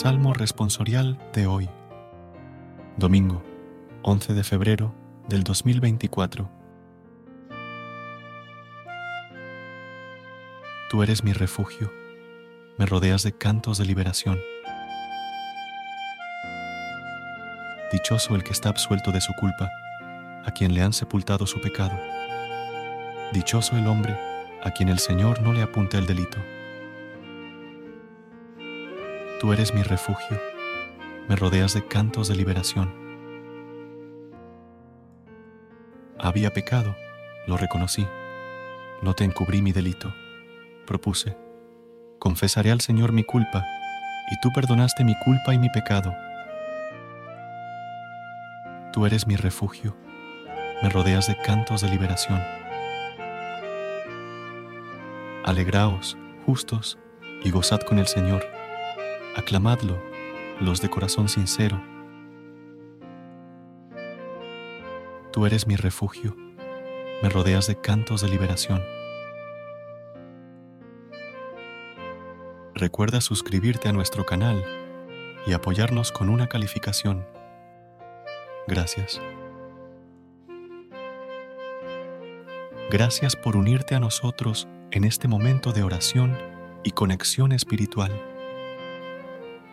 Salmo responsorial de hoy. Domingo, 11 de febrero del 2024. Tú eres mi refugio, me rodeas de cantos de liberación. Dichoso el que está absuelto de su culpa, a quien le han sepultado su pecado. Dichoso el hombre a quien el Señor no le apunta el delito. Tú eres mi refugio, me rodeas de cantos de liberación. Había pecado, lo reconocí, no te encubrí mi delito, propuse. Confesaré al Señor mi culpa, y tú perdonaste mi culpa y mi pecado. Tú eres mi refugio, me rodeas de cantos de liberación. Alegraos, justos, y gozad con el Señor aclamadlo, los de corazón sincero. Tú eres mi refugio, me rodeas de cantos de liberación. Recuerda suscribirte a nuestro canal y apoyarnos con una calificación. Gracias. Gracias por unirte a nosotros en este momento de oración y conexión espiritual.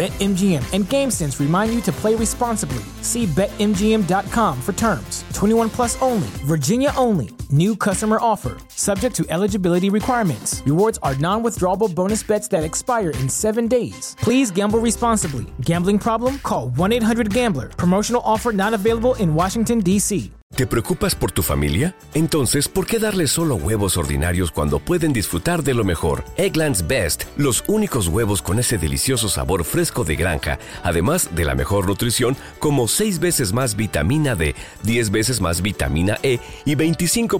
BetMGM and GameSense remind you to play responsibly. See BetMGM.com for terms. 21 plus only, Virginia only. New customer offer, subject to eligibility requirements. Rewards are non withdrawable bonus bets that expire in seven days. Please gamble responsibly. Gambling problem? Call 1 800 Gambler. Promotional offer not available in Washington, D.C. ¿Te preocupas por tu familia? Entonces, ¿por qué darles solo huevos ordinarios cuando pueden disfrutar de lo mejor? Egglands Best, los únicos huevos con ese delicioso sabor fresco de granja, además de la mejor nutrición, como 6 veces más vitamina D, 10 veces más vitamina E y 25%